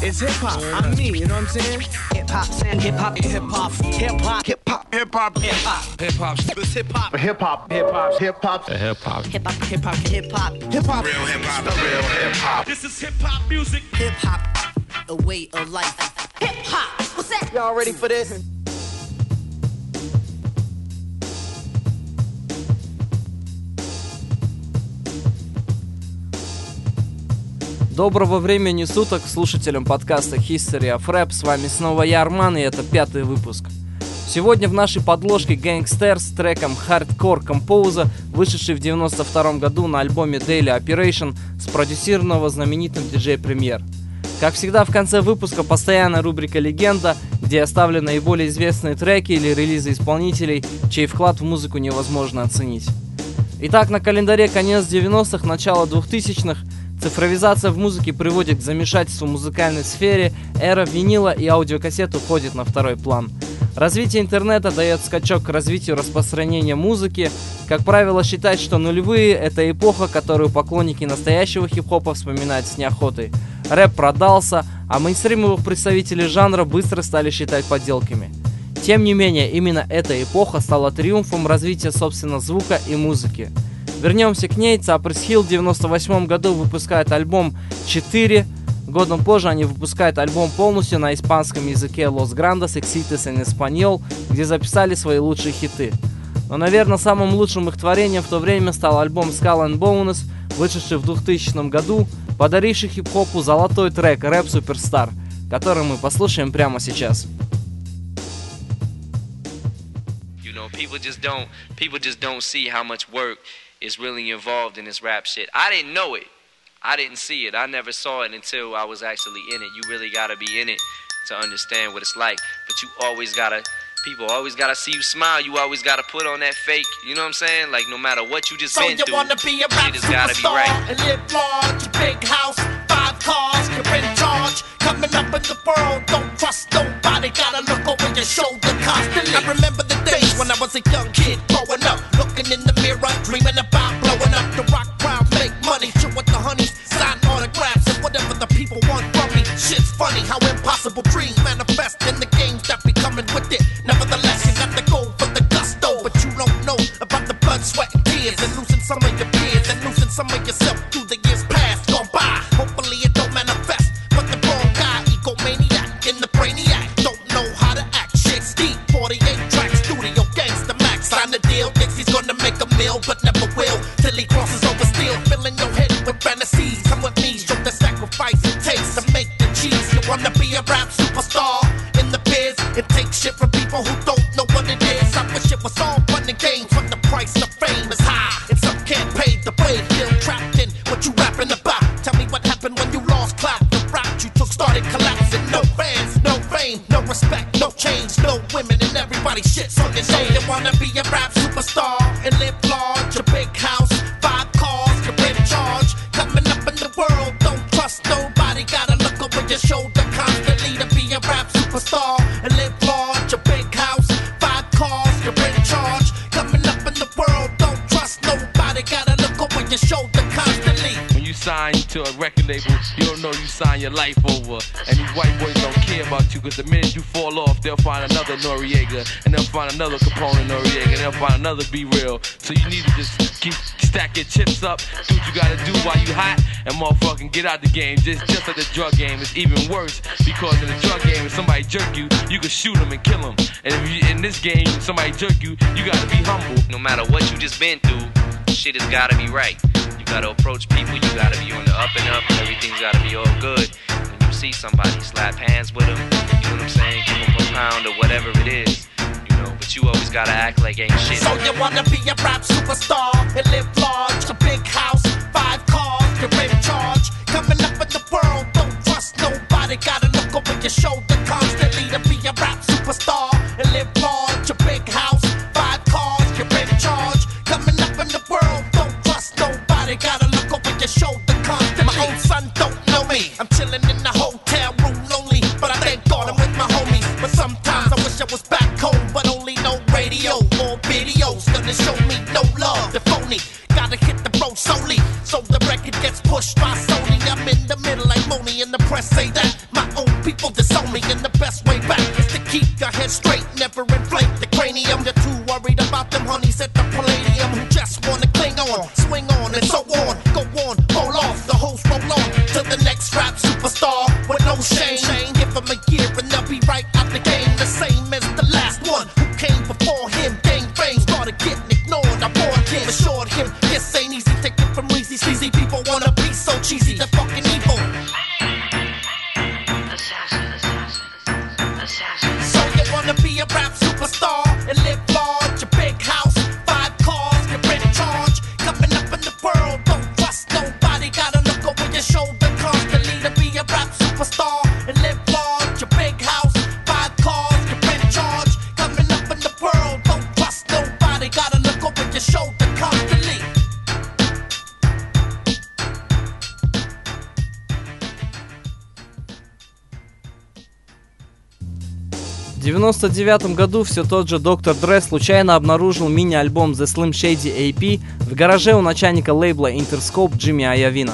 It's hip hop. I'm me. You know what I'm saying? Hip hop, and hip hop, hip hop, hip hop, hip hop, Hip hop. hip hop, Hip hop. It's hip hop. Hip hop, Hip hop. hip hop, Hip hop. hip hop, hip hop, hip hop, Hip hop. real hip hop, the real hip hop. This is hip hop music. hip hop, a way of life. Hip hop, what's that? Y'all ready for this? Доброго времени суток слушателям подкаста History of Rap. С вами снова я, Арман, и это пятый выпуск. Сегодня в нашей подложке Gangster с треком Hardcore Compose, вышедший в 92 году на альбоме Daily Operation, спродюсированного знаменитым диджей Премьер. Как всегда, в конце выпуска постоянная рубрика «Легенда», где оставлены наиболее известные треки или релизы исполнителей, чей вклад в музыку невозможно оценить. Итак, на календаре конец 90-х, начало 2000-х. Цифровизация в музыке приводит к замешательству в музыкальной сфере, эра винила и аудиокассет уходит на второй план. Развитие интернета дает скачок к развитию распространения музыки. Как правило, считать, что нулевые – это эпоха, которую поклонники настоящего хип-хопа вспоминают с неохотой. Рэп продался, а мейнстримовых представителей жанра быстро стали считать подделками. Тем не менее, именно эта эпоха стала триумфом развития, собственно, звука и музыки. Вернемся к ней. Cypress Hill в 98 году выпускает альбом 4. Годом позже они выпускают альбом полностью на испанском языке Los Grandes Exites en Español, где записали свои лучшие хиты. Но, наверное, самым лучшим их творением в то время стал альбом Skull and Bones, вышедший в 2000 году, подаривший хип-хопу золотой трек Рэп Суперстар, который мы послушаем прямо сейчас. You know, people just don't people just don't see how much work is really involved in this rap shit. I didn't know it. I didn't see it. I never saw it until I was actually in it. You really gotta be in it to understand what it's like. But you always gotta people always gotta see you smile. You always gotta put on that fake, you know what I'm saying? Like no matter what you just So been you through, wanna be a rap has gotta be right. and live large, big house, five cars, you're in charge. Coming up in the world, don't trust nobody. Gotta look over your shoulder constantly. I remember when I was a young kid growing up, looking in the mirror, dreaming about blowing up the rock crowd, make money, chill with the honeys, sign autographs and whatever the people want from me. Shit's funny how impossible dreams manifest in the games that be coming with it. Nevertheless, you got the go for the gusto, but you don't know about the blood, sweat, and tears, and losing some of your peers, and losing some of yourself through your life over. And these white boys don't care about you, cause the minute you fall off, they'll find another Noreaga, and they'll find another Capone Noreaga, and they'll find another B-Real. So you need to just keep stack your chips up, do what you gotta do while you hot, and motherfucking get out the game. Just just like the drug game, it's even worse because in the drug game, if somebody jerk you, you can shoot them and kill them. And if you in this game, somebody jerk you, you gotta be humble. No matter what you just been through, shit has gotta be right. You gotta approach people, you gotta be on the up and up, and everything's gotta be all good. When you see somebody, slap hands with them, you know what I'm saying? Give them a pound or whatever it is, you know. But you always gotta act like ain't shit. So you wanna be a rap superstar and live large, a big house, five cars, you're in charge. 99 году все тот же Доктор Дре случайно обнаружил мини-альбом The Slim Shady AP в гараже у начальника лейбла Interscope Джимми Аявина.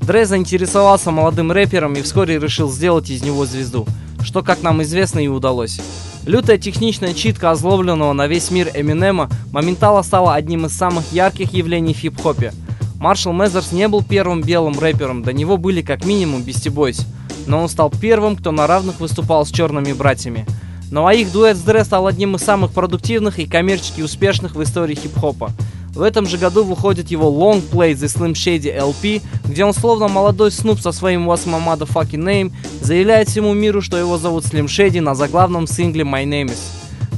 Дре заинтересовался молодым рэпером и вскоре решил сделать из него звезду, что, как нам известно, и удалось. Лютая техничная читка озлобленного на весь мир Эминема моментально стала одним из самых ярких явлений в хип-хопе. Маршал Мезерс не был первым белым рэпером, до него были как минимум Бисти Бойс, но он стал первым, кто на равных выступал с черными братьями. Ну а их дуэт с Дре стал одним из самых продуктивных и коммерчески успешных в истории хип-хопа. В этом же году выходит его Long Play The Slim Shady LP, где он словно молодой Снуп со своим What's My Motherfucking Name заявляет всему миру, что его зовут Slim Shady на заглавном сингле My Name Is.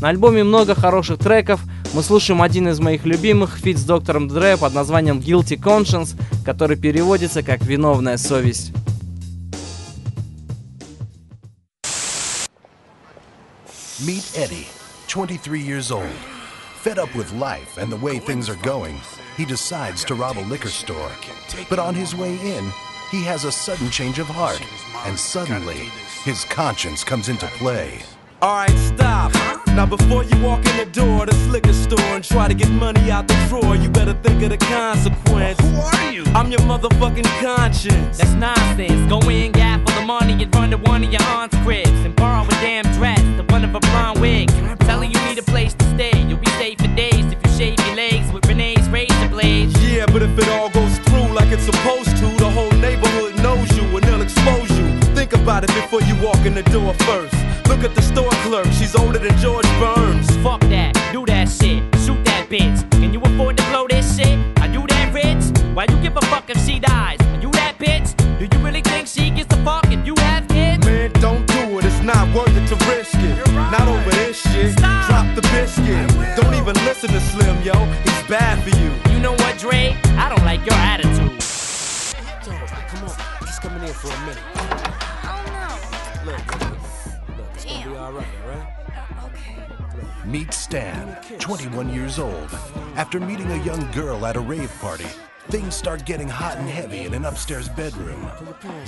На альбоме много хороших треков, мы слушаем один из моих любимых фит с доктором Дре под названием Guilty Conscience, который переводится как «Виновная совесть». Meet Eddie, 23 years old. Fed up with life and the way things are going, he decides to rob a liquor store. But on his way in, he has a sudden change of heart, and suddenly, his conscience comes into play. Alright, stop. Now before you walk in the door this liquor store and try to get money out the drawer, you better think of the consequence. Who are you? I'm your motherfucking conscience. That's nonsense. Go in, gap for the money, and run to one of your aunt's cribs and borrow a damn dress, the one of a blonde wig. Telling you need a place to stay. You'll be safe for days if you shave your legs with Renee's razor blades. Yeah, but if it all goes through like it's supposed to, about it before you walk in the door first. Look at the store clerk, she's older than George Burns. Fuck that, do that shit, shoot that bitch. Can you afford to blow this shit? Are you that rich? Why you give a fuck if she dies? Are you that bitch? Do you really think she gets the fuck if you have kids? Man, don't do it, it's not worth it to risk it. Not over this shit. Stop. Drop the biscuit. Don't even listen to Slim, yo. He's bad for you. You know what, Dre? I don't like your attitude. Come on, he's coming in for a minute. It's gonna be alright, alright? Meet Stan, 21 years old. After meeting a young girl at a rave party, things start getting hot and heavy in an upstairs bedroom.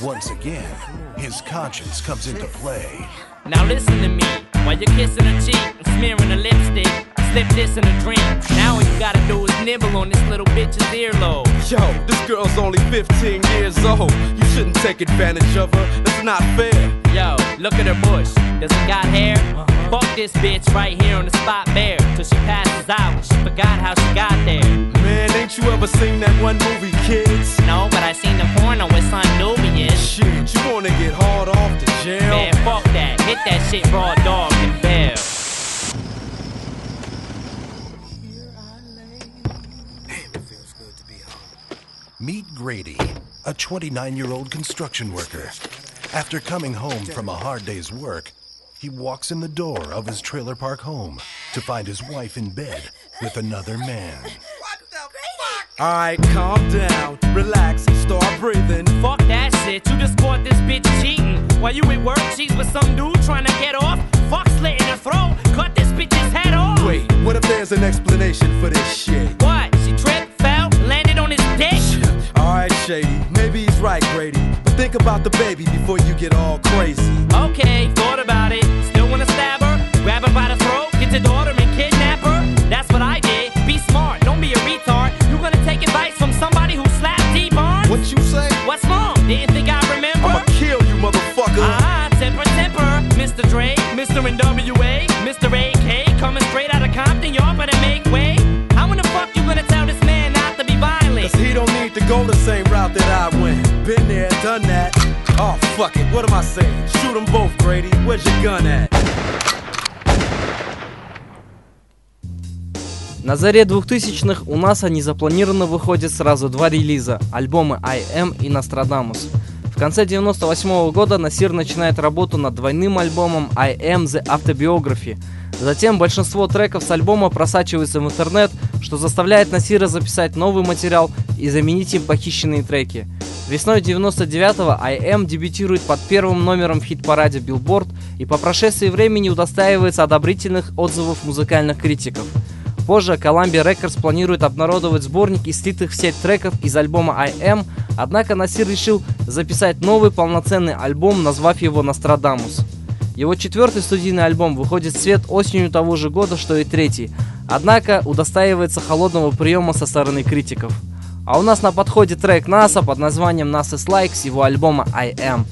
Once again, his conscience comes into play. Now listen to me. While you're kissing her cheek and smearing her lipstick, I slip this in a dream. Now all you gotta do is nibble on this little bitch's earlobe. Yo, this girl's only 15 years old. You shouldn't take advantage of her. That's not fair. Yo, look at her bush. Does it got hair? Uh-huh. Fuck this bitch right here on the spot bare. Till she passes out. She forgot how she got there. Man, ain't you ever seen that one movie, kids? No, but I seen the porno with Son Nubian. Shit, you wanna get hard off the jail? Man, fuck that. Hit that shit raw dog and bell. Meet Grady, a 29 year old construction worker. After coming home from a hard day's work, he walks in the door of his trailer park home to find his wife in bed with another man. Alright, calm down, relax, start breathing. Fuck that shit. You just caught this bitch cheating. While you at work, she's with some dude trying to get off. Fuck slit in her throat. Cut this bitch's head off. Wait, what if there's an explanation for this shit? What? She tripped, fell, landed on his dick? Shady, maybe he's right, Grady. But think about the baby before you get all crazy. Okay, thought about it. Still wanna stab her? Grab her by the throat, get your daughter and kidnap her? That's what I did. Be smart, don't be a retard. You gonna take advice from somebody who slapped Dee Barnes? What you say? What's wrong? Didn't think I remember? I'ma kill you, motherfucker. Ah, temper, temper. Mr. NWA, Mr. AK, that I went. Been there, done that. Oh, fuck it, what am I saying? Shoot them both, Grady. Where's your gun at? На заре 2000-х у НАСА незапланированно выходит сразу два релиза – альбомы I Am и Nostradamus. В конце 98 года Насир начинает работу над двойным альбомом I Am The Autobiography. Затем большинство треков с альбома просачивается в интернет, что заставляет Насира записать новый материал и заменить им похищенные треки. Весной 99-го I Am дебютирует под первым номером в хит-параде Billboard и по прошествии времени удостаивается одобрительных отзывов музыкальных критиков – Позже Columbia Records планирует обнародовать сборник из слитых в сеть треков из альбома I Am, однако Насир решил записать новый полноценный альбом, назвав его Нострадамус. Его четвертый студийный альбом выходит в свет осенью того же года, что и третий, однако удостаивается холодного приема со стороны критиков. А у нас на подходе трек НАСА под названием «Нас is Like» с его альбома I Am.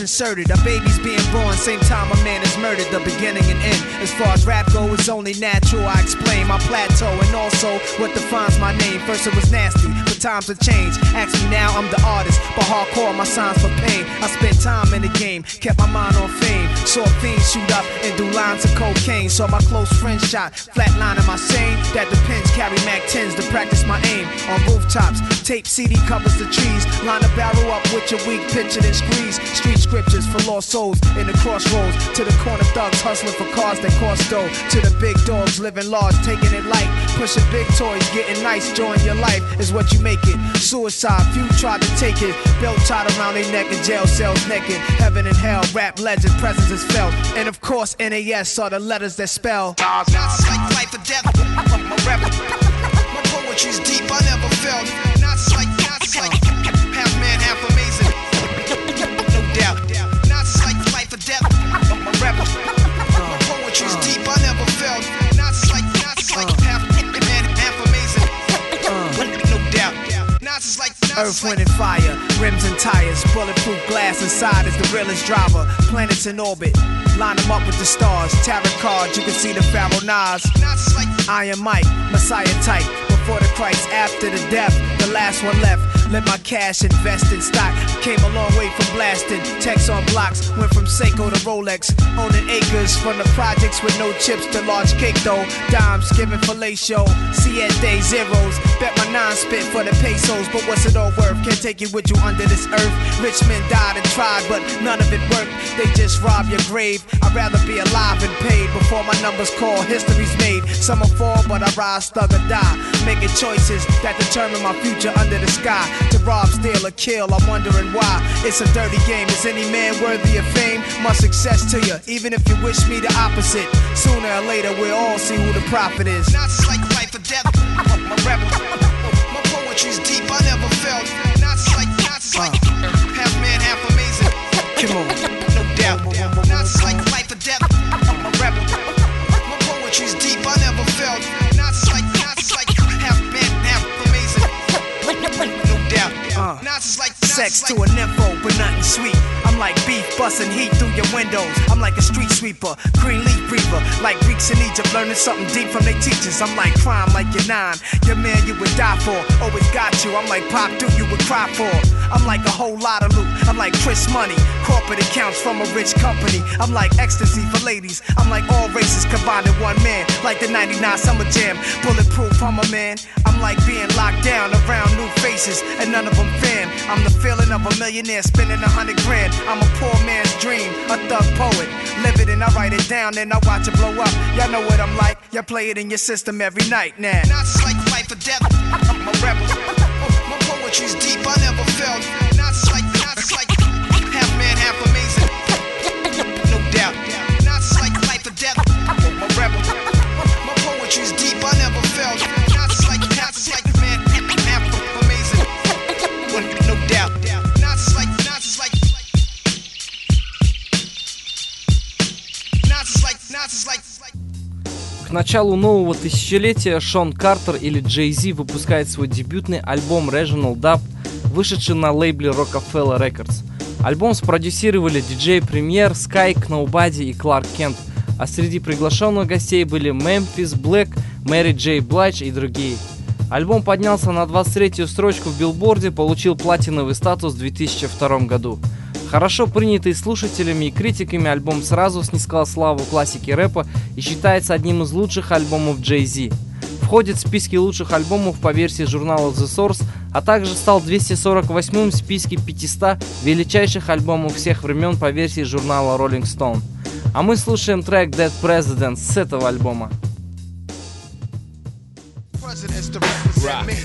Inserted. A baby's being born, same time a man is murdered. The beginning and end. As far as rap go, it's only natural. I explain my plateau and also what defines my name. First it was nasty, but times have changed. Ask me now, I'm the artist, but hardcore my signs for pain. I spent time in the game, kept my mind on fame. Saw fiends shoot up and do lines of cocaine. Saw my close friend shot, flatline in my sane. That depends. Carry Mac 10s to practice my aim on rooftops. Tape CD covers the trees. Line a barrel up with your weak picture and squeeze. Street scriptures for lost souls in the crossroads. To the corner thugs hustling for cars that cost dough. To the big dogs living large, taking it light. Pushing big toys, getting nice, join your life is what you make it. Suicide, few tried to take it. Belt tied around their neck in jail cells naked. Heaven and hell, rap legend, presence is felt. And of course, NAS are the letters that spell. Life or death. My my poetry's deep. I never felt. Not like, not like half man, half amazing. No doubt. Not like life or death. My rap, my poetry's deep. I never felt. Not like, not like half man, half amazing. No doubt. Not like. Earth, wind, and fire, rims and tires, bulletproof glass inside is the realest driver. Planets in orbit, line them up with the stars. Tarot cards, you can see the Pharaoh Nas. Iron Mike, Messiah type. After the death, the last one left. Let my cash invest in stock. Came a long way from blasting. Text on blocks, went from Seiko to Rolex. Owning acres from the projects with no chips to large cake though. Dimes giving fellatio. Siete zeros. Bet nine spit for the pesos. But what's it all worth? Can't take it with you under this earth. Rich men died and tried, but none of it worked. They just rob your grave. I'd rather be alive and paid before my numbers call. History's made. Some will fall, but I rise, thug or die. Making choices that determine my future under the sky. To rob, steal, or kill, I'm wondering why. It's a dirty game. Is any man worthy of fame? My success to you, even if you wish me the opposite. Sooner or later, we'll all see who the prophet is. Not like life or death. My rap, my deep. I never felt. Not like, not like half man, half amazing. Come on. No doubt. Not like life or death. My rap, my poetry's deep. I never felt. Not like, not like half man, half amazing. No doubt. Uh. Not like Sex to a nympho, but nothing sweet. I'm like beef busting heat through your windows. I'm like a street sweeper, green leaf breather. Like Greeks in Egypt, learning something deep from their teachers. I'm like crime, like you're nine. Your man you would die for, always got you. I'm like pop, do you would cry for. I'm like a whole lot of loot. I'm like Chris Money, corporate accounts from a rich company. I'm like ecstasy for ladies. I'm like all races combined in one man. Like the 99 Summer Jam, bulletproof, I'm a man. I'm like being locked down around new faces, and none of them fan. I'm the feeling of a millionaire spending a hundred grand. I'm a poor man's dream, a thug poet. Live it and I write it down, then I watch it blow up. Y'all know what I'm like. Y'all play it in your system every night now. Not like life or death. I'm a rebel. My poetry's deep. I never felt. Not like, not like half man, half amazing. No doubt. Not like life or death. I'm a rebel. My poetry's deep. I never felt. К началу нового тысячелетия Шон Картер или Джей Зи выпускает свой дебютный альбом Regional Dub, вышедший на лейбле Rockefeller Records. Альбом спродюсировали диджей Премьер, Скайк, Nobody и Кларк Кент, а среди приглашенных гостей были Мемфис, Блэк, Мэри Джей Блайдж и другие. Альбом поднялся на 23-ю строчку в билборде, получил платиновый статус в 2002 году. Хорошо принятый слушателями и критиками, альбом сразу снискал славу классики рэпа и считается одним из лучших альбомов Jay Z. Входит в списки лучших альбомов по версии журнала The Source, а также стал 248-м в списке 500 величайших альбомов всех времен по версии журнала Rolling Stone. А мы слушаем трек Dead President с этого альбома. Presidents to represent me.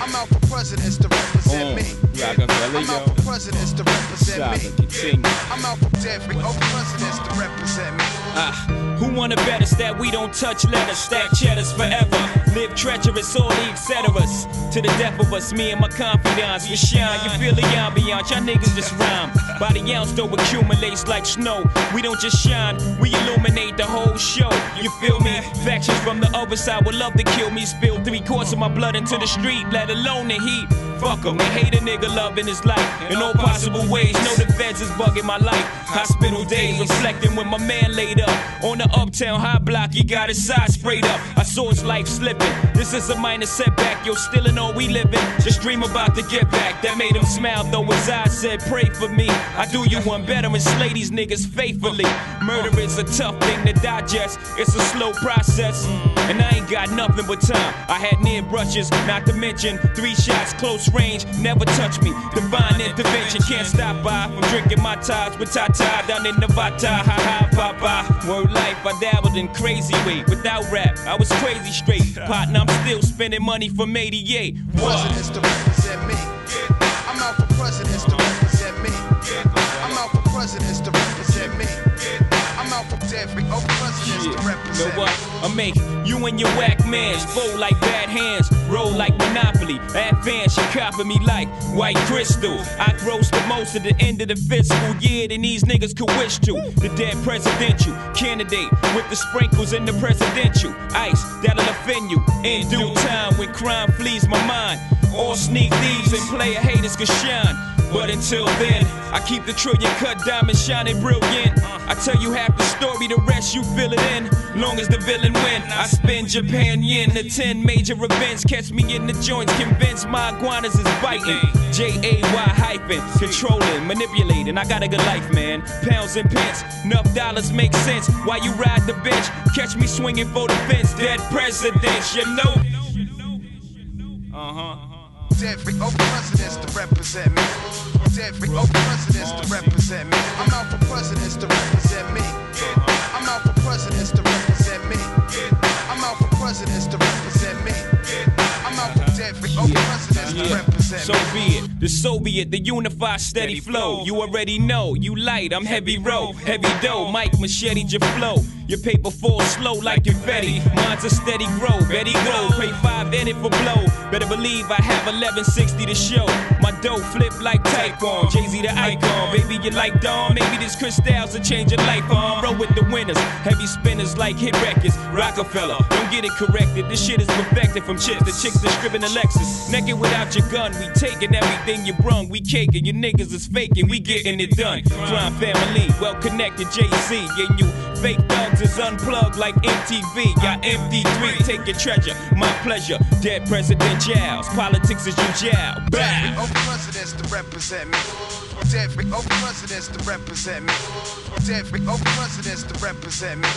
I'm out for presidents to represent me. I'm out for presidents to represent me. I'm out for oh presidents to represent me. Ah, who wanna bet us that we don't touch letters, stack cheddars forever, live treacherous, all the etceteras. To the death of us, me and my confidants, we shine. You feel the ambiance, y'all niggas just rhyme. By the ounce, though accumulates like snow. We don't just shine, we illuminate the whole show. You feel me? Factions from the other side would love to kill me. Spill three quarts of my blood into the street, let alone the heat. Fuck 'em, they hate a nigga loving his life in all possible ways. The feds is bugging my life. Hospital days reflecting when my man laid up on the uptown high block. He got his side sprayed up. I saw his life slipping. This is a minor setback. Yo, still in all we living. Just dream about to get back. That made him smile though his eyes said, "Pray for me." I do you one better and slay these niggas faithfully. Murder is a tough thing to digest. It's a slow process, and I ain't got nothing but time. I had near brushes, not to mention three shots close range. Never touch me. Divine intervention can't stop by from drinking my ties with Tata down in Nevada. Ha ha, papa. Word life, I dabbled in crazy way. Without rap, I was crazy straight. Partner, I'm still spending money from 88. What? Presidents to represent me. I'm out for presidents to represent me. I'm out for presidents every presidents to Know what? I make you and your whack mans fold like bad hands, roll like Monopoly. Advance, you copy me like white crystal. I gross the most at the end of the fiscal year than these niggas could wish to. The dead presidential candidate with the sprinkles in the presidential ice that'll offend you in due time when crime flees my mind. All sneak thieves and player haters can shine. But until then, I keep the trillion cut diamond shining brilliant. I tell you half the story, the rest you fill it in. Long as the villain win, I spend Japan yen to 10 major events. Catch me in the joints, convinced my iguanas is biting. J A Y hyphen, controlling, manipulating. I got a good life, man. Pounds and pence, enough dollars make sense. While you ride the bench, catch me swinging for the fence. Dead presidents, you know. Uh huh. Every oh presidents to represent me. Every oh presidents to represent me. I'm out for presidents to represent me. I'm out for presidents to represent me. I'm out for presidents to represent me. I'm out for every oh presidents to represent So me. be it. The Soviet, the unified steady flow. You already know. You light, I'm heavy row, heavy dough. Mike machete your flow. Your paper falls slow like confetti. Mine's a steady grow, Betty grow. Pay five in it for blow. Better believe I have 1160 to show. My dough flip like Taekwon. Jay Z the icon. Baby, you like Dawn. Maybe this crystals will change your life on. Roll with the winners. Heavy spinners like hit records. Rockefeller. Don't get it corrected. This shit is perfected from chips to chicks that scribbing a Lexus. Naked without your gun. We taking everything you brung. We caking. Your niggas is faking. We getting it done. Crime family. Well connected. Jay Z. And you fake thugs is unplugged like MTV. Got MD3. Take your treasure. My pleasure. Dead presidentials. Politics is you jail. Bow. Oh presidents to represent me. Every oh presidents to represent me. Every oh presidents to represent me.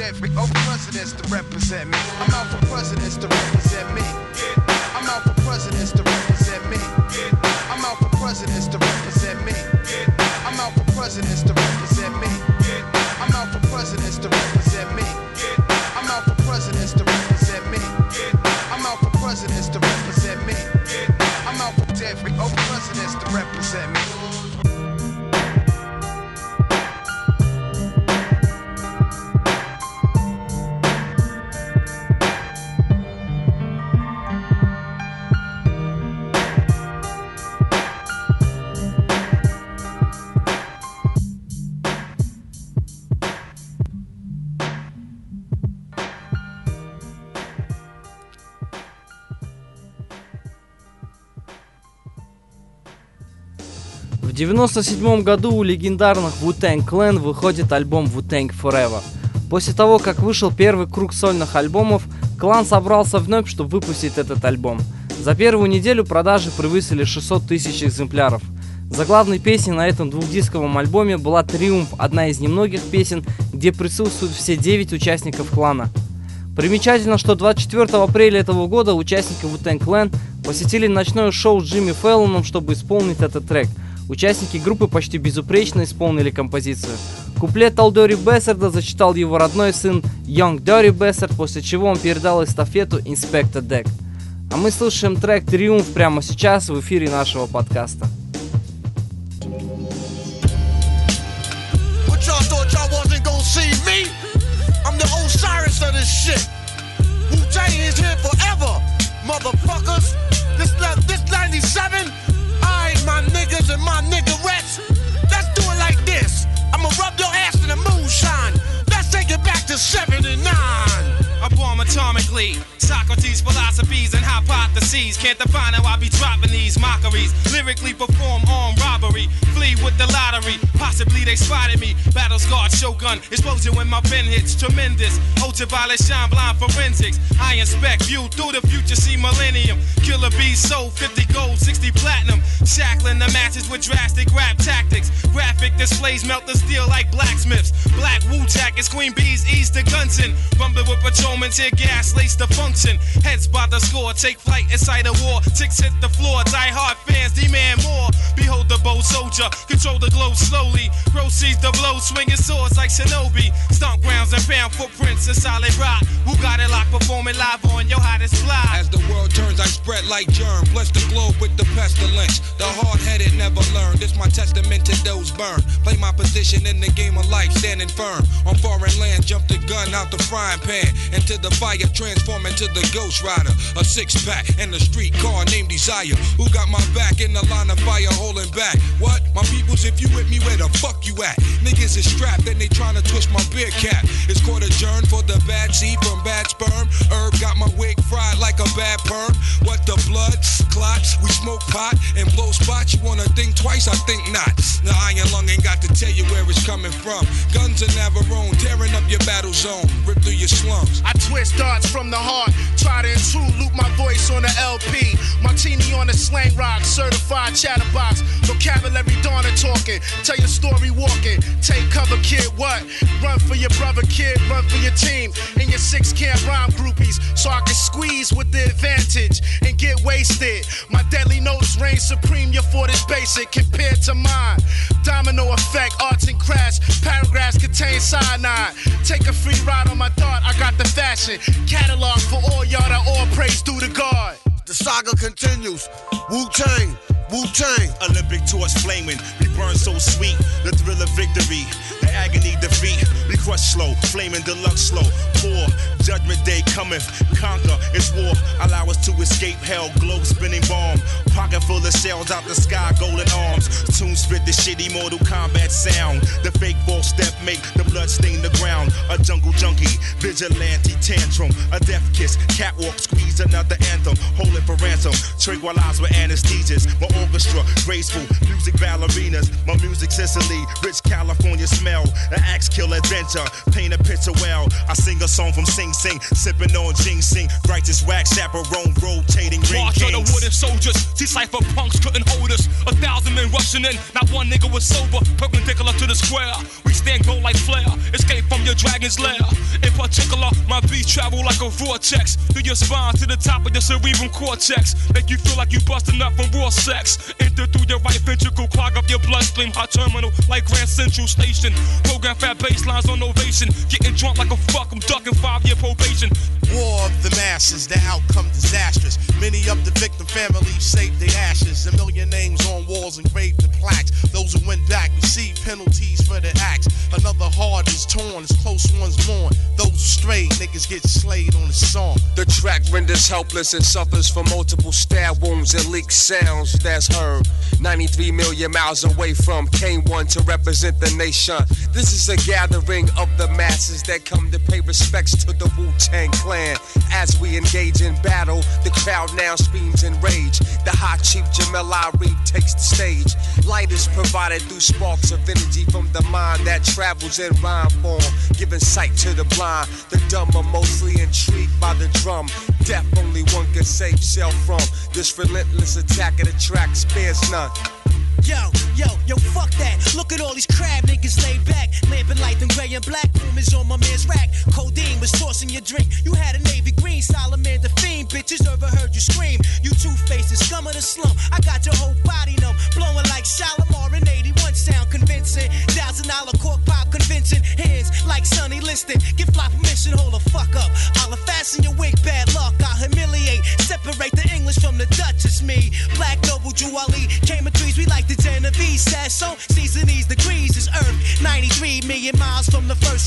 Every oh presidents to represent me. I'm out for presidents to represent me. I'm out for presidents to represent me. I'm out for presidents to represent me. I'm out for presidents to 97 году у легендарных Wu-Tang Clan выходит альбом Wu-Tang Forever. После того, как вышел первый круг сольных альбомов, клан собрался вновь, чтобы выпустить этот альбом. За первую неделю продажи превысили 600 тысяч экземпляров. Заглавной песней на этом двухдисковом альбоме была «Триумф», одна из немногих песен, где присутствуют все 9 участников клана. Примечательно, что 24 апреля этого года участники Wu-Tang Clan посетили ночное шоу с Джимми Фэллоном, чтобы исполнить этот трек. Участники группы почти безупречно исполнили композицию. Куплет Алдори Бессерда зачитал его родной сын Young Dirty Bessard, после чего он передал эстафету Inspector Deck. А мы слушаем трек «Триумф» прямо сейчас в эфире нашего подкаста. Motherfuckers. This this 97. Atomically. Philosophies and hypotheses. Can't define how I be dropping these mockeries. Lyrically perform armed robbery. Flee with the lottery. Possibly they spotted me. Battle scarred shogun. Explosion when my pen hits. Tremendous. Ultraviolet shine blind forensics. I inspect view through the future. See millennium. Killer bees sold 50 gold, 60 platinum. Shackling the matches with drastic rap tactics. Graphic displays melt the steel like blacksmiths. Black Wu jackets, queen bees ease the guns in. Rumbling with patrolmen, tear gas, lace the function. Heads by the score, take flight inside a war. Ticks hit the floor, die hard fans demand more. Behold the bold soldier, control the globe slowly. Proceeds the blow, swinging swords like shinobi. Stomp grounds and pound footprints in solid rock. Who got it locked, performing live on your hottest fly. As the world turns, I spread like germ. Bless the globe with the pestilence. The hard headed never learn. This my testament to those burned. Play my position in the game of life, standing firm. On foreign land, jump the gun out the frying pan. Into the fire, transform into the ghost rider. A six pack and a street car named Desire. Who got my back in the line of fire holding back? What? My peoples, if you with me, where the fuck you at? Niggas is strapped and they tryna twist my beer cap. It's court adjourned for the bad seed from bad sperm. Herb got my wig fried like a bad perm. What the We smoke pot and blow spots. You wanna think twice? I think not. The iron lung ain't got to tell you where it's coming from. Guns are Navarone, tearing up your battle zone. Rip through your slums. I twist darts from the heart. Try to intrude, loop my voice on the LP. Martini on the slang rock, certified chatterbox. Vocabulary Donna talking. Tell your story walking. Take cover, kid. What? Run for your brother, kid. Run for your team. And your six camp rhyme groupies. So I can squeeze with the advantage and get wasted. My deadly notes reign supreme. Your fort is basic compared to mine. Domino effect, arts and crafts. Paragraphs contain cyanide. Take a free ride on my thought. I got the fashion. Catalog for all y'all that all praise due to God. The saga continues. Wu Tang, Wu Tang. Olympic torch flaming, we burn so sweet. The thrill of victory, the agony defeat. We crush slow, flaming deluxe slow. Poor judgment day cometh, conquer. It's war. Allow us to escape hell. Globe spinning bomb, pocket full of shells out the sky, golden arms. Tune spit the shitty Mortal Kombat sound. The fake false step make the blood stain the ground. A jungle junkie, vigilante tantrum, a death kiss, catwalk squeeze another anthem. Hold it for ransom. Tranquilize with anesthesias. My orchestra, graceful music ballerinas. My music Sicily, rich California smell. An axe kill adventure, paint a picture well. I sing a song from Sing Sing, sipping on ginseng. Righteous wax chaperone, rotating ring March of the wooden soldiers. See cipher punks couldn't hold us. A thousand men rushing in. Not one nigga was sober. Perpendicular to the square. We stand gold like flare. Escape from your dragon's lair. In particular, my beats travel like a vortex. Through your spine to the top of your cerebral cortex. Make you feel like you busting up from raw sex. Enter through your right ventricle, clog up your bloodstream. Hot terminal like Grand Central Station. Program fat baselines on ovation. Getting drunk like a fuck. I'm ducking five year probation. War of the masses, the outcome disastrous. Many of the victim families saved their ashes. A million names on walls engraved in plaques. Those who went back receive penalties for their acts. Another heart is torn as close ones mourn. Those who strayed, niggas get slayed on the song. The The track renders helpless and suffers from multiple stab wounds and leaked sounds that's heard. 93 million miles away from K1 to represent the nation. This is a gathering of the masses that come to pay respects to the Wu Tang Clan. As we engage in battle, the crowd now screams in rage. The hot chief Jamel Irief takes the stage. Light is provided through sparks of energy from the mind that travels in rhyme form, giving sight to the blind. The dumb are mostly intrigued by the drum. Death only one can save self from. This relentless attack of the track spares none. Yo, yo, yo, fuck that. Look at all these crab On my man's rack. Codeine was tossing your drink. You had a navy green, Solomon the fiend. Bitches overheard you scream. You two faces, scum of the slum. I got your whole body numb. Blowing like Shalimar in 81 sound convincing. Thousand dollar cork pop convincing. Hands like Sonny Liston. Give fly permission, hold the fuck up. I'll fasten your wig, bad luck. I'll humiliate. Separate the English from the Dutch. It's me. Black Noble Juwali. Came of trees, we like the Genovese. Says so. Season these degrees is Earth. 93 million miles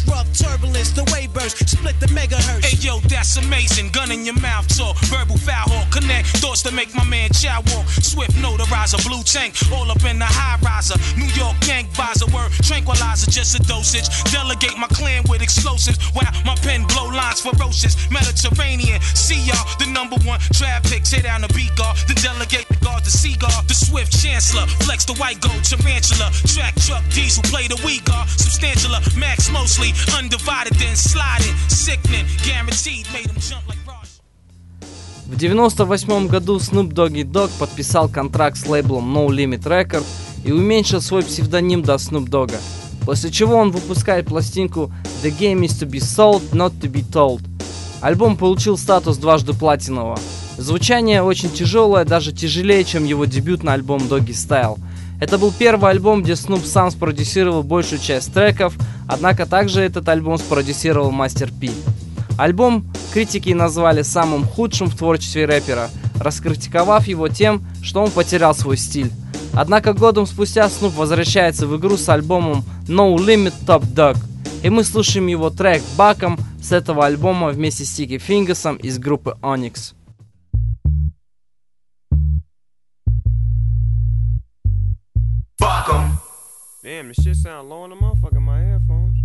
rough turbulence. The wave burst. Split the megahertz. Hey yo, that's amazing. Gun in your mouth, talk. Verbal foul hawk. Connect thoughts to make my man chow walk. Swift notarizer, blue tank. All up in the high riser. New York gang visor. Word tranquilizer, just a dosage. Delegate my clan with explosives. While my pen blow lines ferocious. Mediterranean. See y'all, the number one traffic. Tear down the beat guard. The delegate the guard, the seagull. The swift chancellor. Flex the white gold tarantula. Track truck diesel. Play the we guard. Substantialer. Uh, Max mostly. Undivided then sliding. Sickening. Guaranteed. Made them jump like. В 98 году Snoop Doggy Dogg подписал контракт с лейблом No Limit Record и уменьшил свой псевдоним до Snoop Dogga, после чего он выпускает пластинку The Game is to be sold, not to be told. Альбом получил статус дважды платинового. Звучание очень тяжелое, даже тяжелее, чем его дебютный альбом Doggy Style. Это был первый альбом, где Снуп сам спродюсировал большую часть треков, однако также этот альбом спродюсировал Мастер Пи. Альбом критики назвали самым худшим в творчестве рэпера, раскритиковав его тем, что он потерял свой стиль. Однако годом спустя Снуп возвращается в игру с альбомом No Limit Top Dog, и мы слушаем его трек Баком с этого альбома вместе с Тики Фингасом из группы Onyx. Fuck 'em. Damn, this shit sound low in the motherfucker my headphones.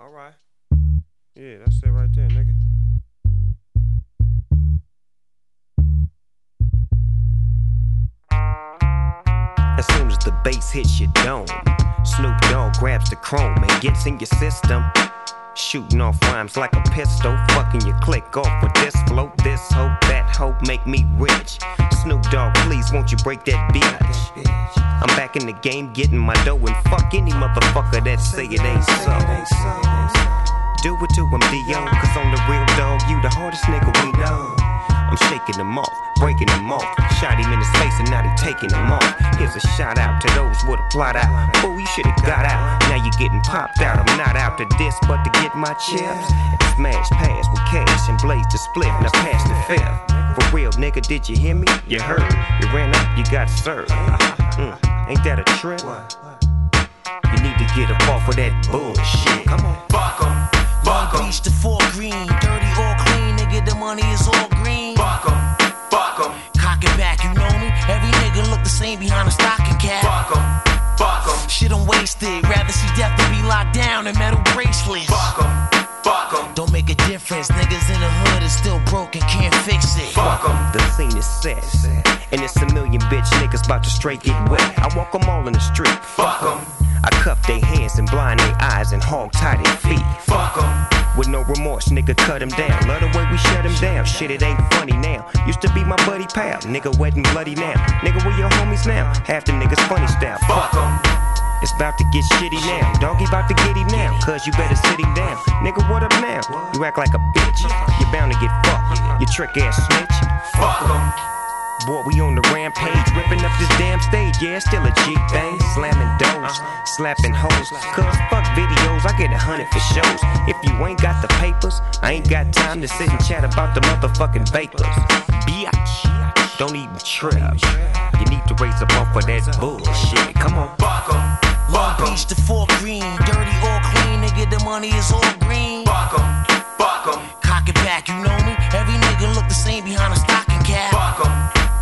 Alright. Yeah, that's it right there, nigga. As soon as the bass hits your dome, Snoop Dogg grabs the chrome and gets in your system. Shooting off rhymes like a pistol, fucking your click off with this flow, this hope, that hope make me rich. Snoop Dogg, please won't you break that bitch? I'm back in the game getting my dough and fuck any motherfucker that say it ain't so. Do it to him, D.O. Cause on the real dog, you the hardest nigga we know. I'm shaking them off, breaking them off. Shot him in his face and now they taking him off. Here's a shout out to those with a plot out. Fool, you should've got out. Now you're getting popped out. I'm not out to this, but to get my chips. Smash pass with cash and blaze the split. Now pass the fifth. For real, nigga, did you hear me? You heard. You ran up, you got served. Mm, ain't that a trip? You need to get up off of that bullshit. Come on. Fuck 'em. Fuck 'em. Beach to four green, dirty or clean, nigga, the money is all nigga look the same behind a stocking cap. Fuck 'em. Fuck 'em. Shit, I'm wasted. Rather see death than be locked down in metal bracelets. Fuck 'em. Fix it. Fuck 'em. The scene is set. And it's a million bitch niggas about to straight get wet. I walk them all in the street. Fuck 'em. I cuff their hands and blind their eyes and hog tie their feet. Fuck 'em. With no remorse, nigga, cut him down. Love the way we shut him down. Shit, it ain't funny now. Used to be my buddy pal. Nigga, wet and bloody now. Nigga, where your homies now? Half the niggas funny style. Fuck 'em. It's about to get shitty now. Doggy about to get him now. Cause you better sit him down. Nigga, what up now? You act like a bitch. You're bound to get fucked. You trick ass snitch. Fuck 'em. Boy, we on the rampage, ripping up this damn stage. Yeah, still a G thing. Slamming doors, slapping hoes. Cause fuck videos, I get a hundred for shows. If you ain't got the papers, I ain't got time to sit and chat about the motherfucking vapors. Biatch, don't even trip. You need to raise up off of that bullshit. Come on. money is all green. Buck 'em, buck 'em. Cock it back, you know me. Every nigga look the same behind a stocking cap. Buck 'em,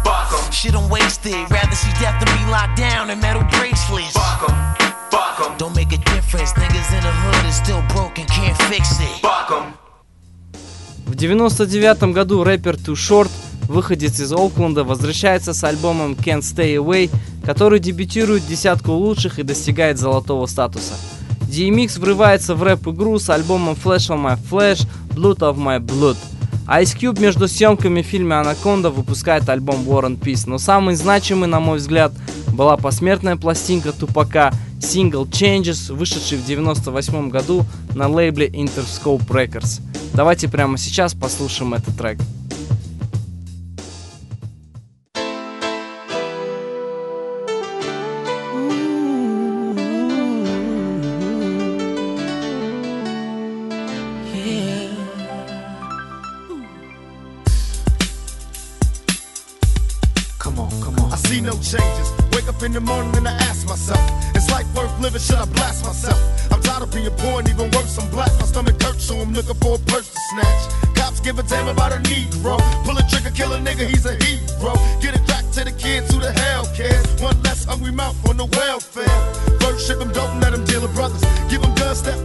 buck 'em. Shit, I'm wasted. Rather see death than be locked down in metal bracelets. Buck 'em, buck 'em. Don't make a difference. Niggas in the hood is still broken, can't fix it. Buck 'em. В 99 году рэпер Too Short выходец из Окленда, возвращается с альбомом Can't Stay Away, который дебютирует в десятку лучших и достигает золотого статуса. DMX врывается в рэп-игру с альбомом Flash on My Flash, Blood of My Blood. Ice Cube между съемками в фильме «Анаконда» выпускает альбом War and Peace, но самый значимый, на мой взгляд, была посмертная пластинка Тупака Single Changes, вышедший в 98 году на лейбле Interscope Records. Давайте прямо сейчас послушаем этот трек. The morning and I ask myself, is life worth living? Should I blast myself? I'm tired of being poor and even worse, I'm black. My stomach hurts, so I'm looking for a purse to snatch. Cops give a damn about a Negro. Pull a trigger, kill a nigga, he's a hero. Get it back to the kids who the hell cares. One less hungry mouth on the welfare. First ship ship 'em, don't let 'em deal with brothers. Give Give 'em guns, step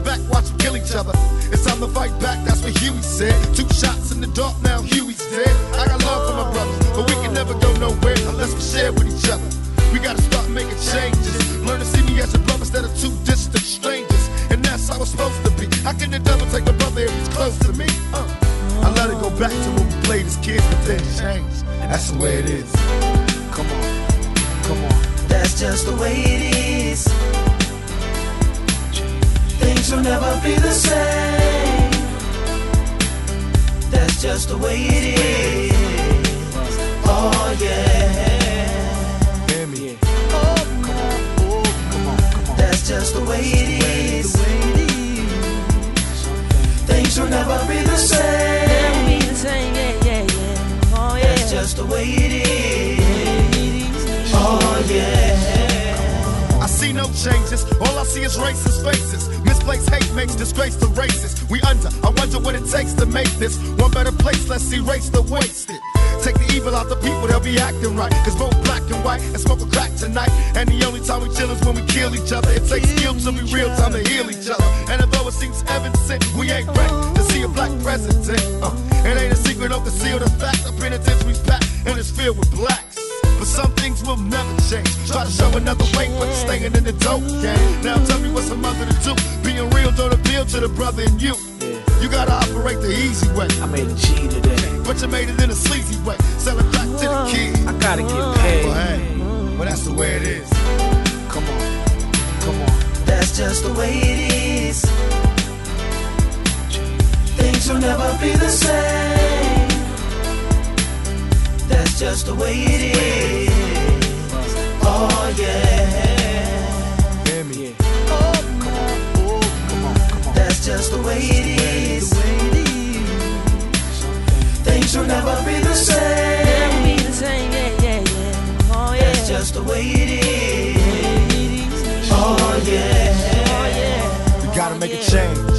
president. Uh, it ain't a secret, don't conceal the fact. The penitentiary's packed and it's filled with blacks. But some things will never change. Try to show another way, but staying in the dope game. Now tell me what's a mother to do. Being real don't appeal to the brother in you. You gotta operate the easy way. I made a G today. But you made it in a sleazy way. Sell it back to the kid. I gotta get paid. But hey, but that's the way it is. Come on, come on. That's just the way it is. Will never be the same. That's just the way it is. Oh yeah. Hear me. Oh, That's just the way it is. Things will never be the same. That's just the way it is. Oh yeah. We gotta make a change.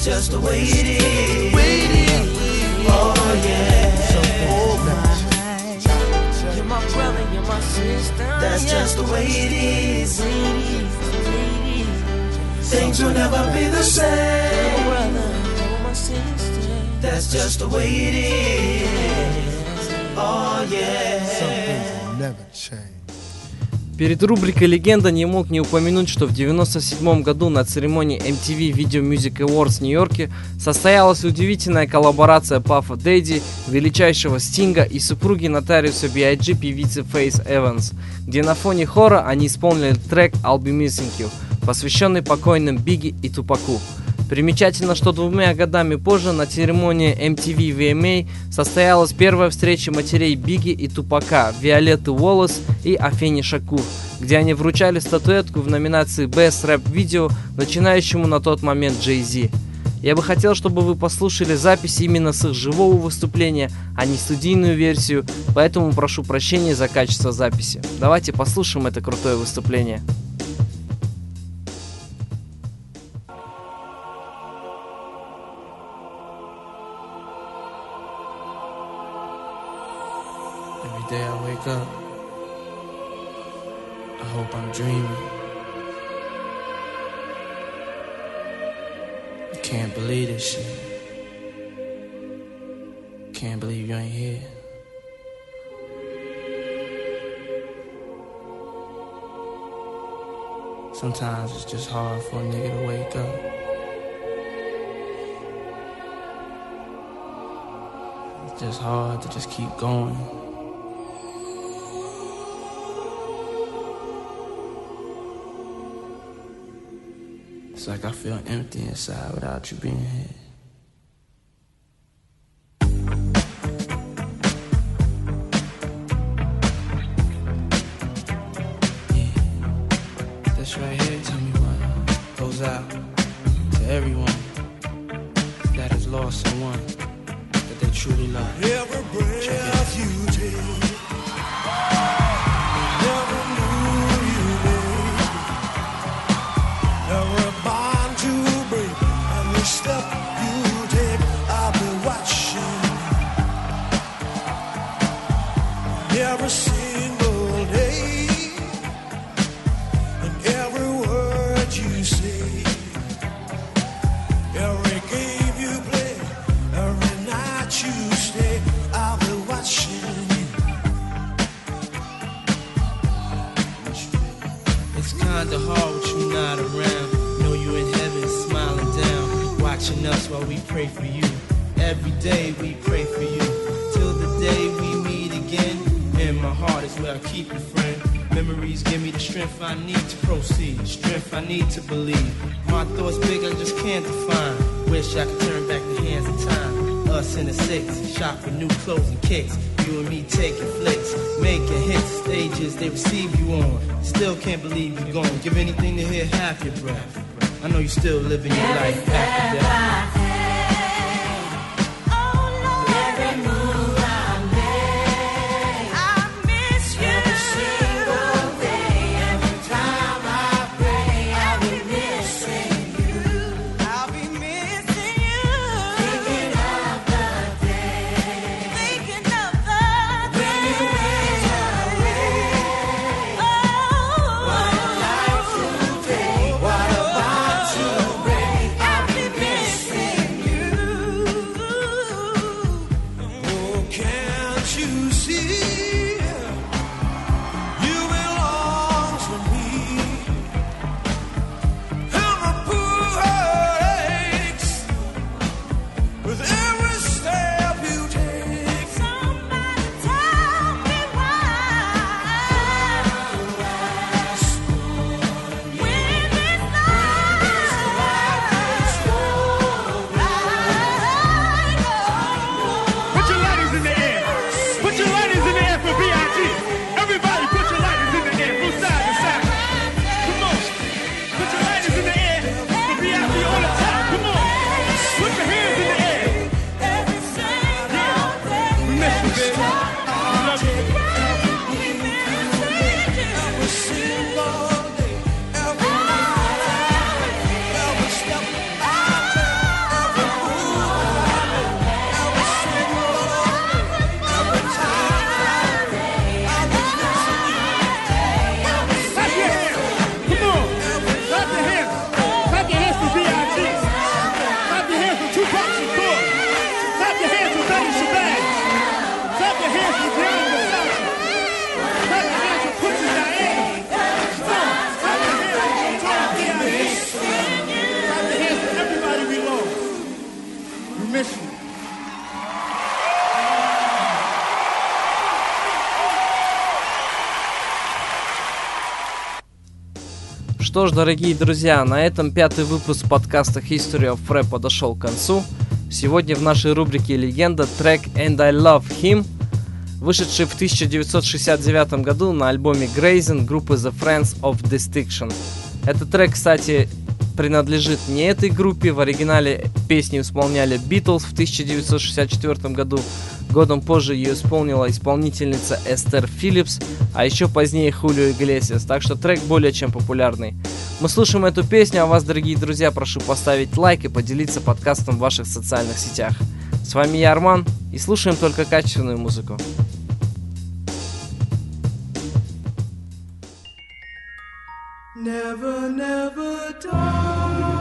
That's just the way it is. Oh yeah. You're my brother, you're my sister. That's yeah. just the way it is. Things will never be the same. That's just the way it is. Oh yeah. Перед рубрикой «Легенда» не мог не упомянуть, что в 1997 году на церемонии MTV Video Music Awards в Нью-Йорке состоялась удивительная коллаборация Пафа Дэдди, величайшего Стинга и супруги нотариуса B.I.G. певицы Фейс Эванс, где на фоне хора они исполнили трек «I'll Be Missing You», посвященный покойным Бигги и Тупаку. Примечательно, что двумя годами позже на церемонии MTV VMA состоялась первая встреча матерей Бигги и Тупака, Виолетты Уоллес и Афени Шакур, где они вручали статуэтку в номинации Best Rap Video начинающему на тот момент Джей Зи. Я бы хотел, чтобы вы послушали запись именно с их живого выступления, а не студийную версию, поэтому прошу прощения за качество записи. Давайте послушаем это крутое выступление. Wake up, I hope I'm dreaming. I can't believe this shit. Can't believe you ain't here. Sometimes it's just hard for a nigga to wake up. It's just hard to just keep going. It's like I feel empty inside without you being here. Что ж, дорогие друзья, на этом пятый выпуск подкаста History of Rap подошел к концу. Сегодня в нашей рубрике «Легенда» трек «And I Love Him», вышедший в 1969 году на альбоме Grazing группы The Friends of Distinction. Этот трек, кстати, принадлежит не этой группе. В оригинале песню исполняли Beatles в 1964 году. Годом позже ее исполнила исполнительница Эстер Филлипс, а еще позднее Хулио Иглесиас, так что трек более чем популярный. Мы слушаем эту песню, а вас, дорогие друзья, прошу поставить лайк и поделиться подкастом в ваших социальных сетях. С вами я, Арман, и слушаем только качественную музыку. Never, never die.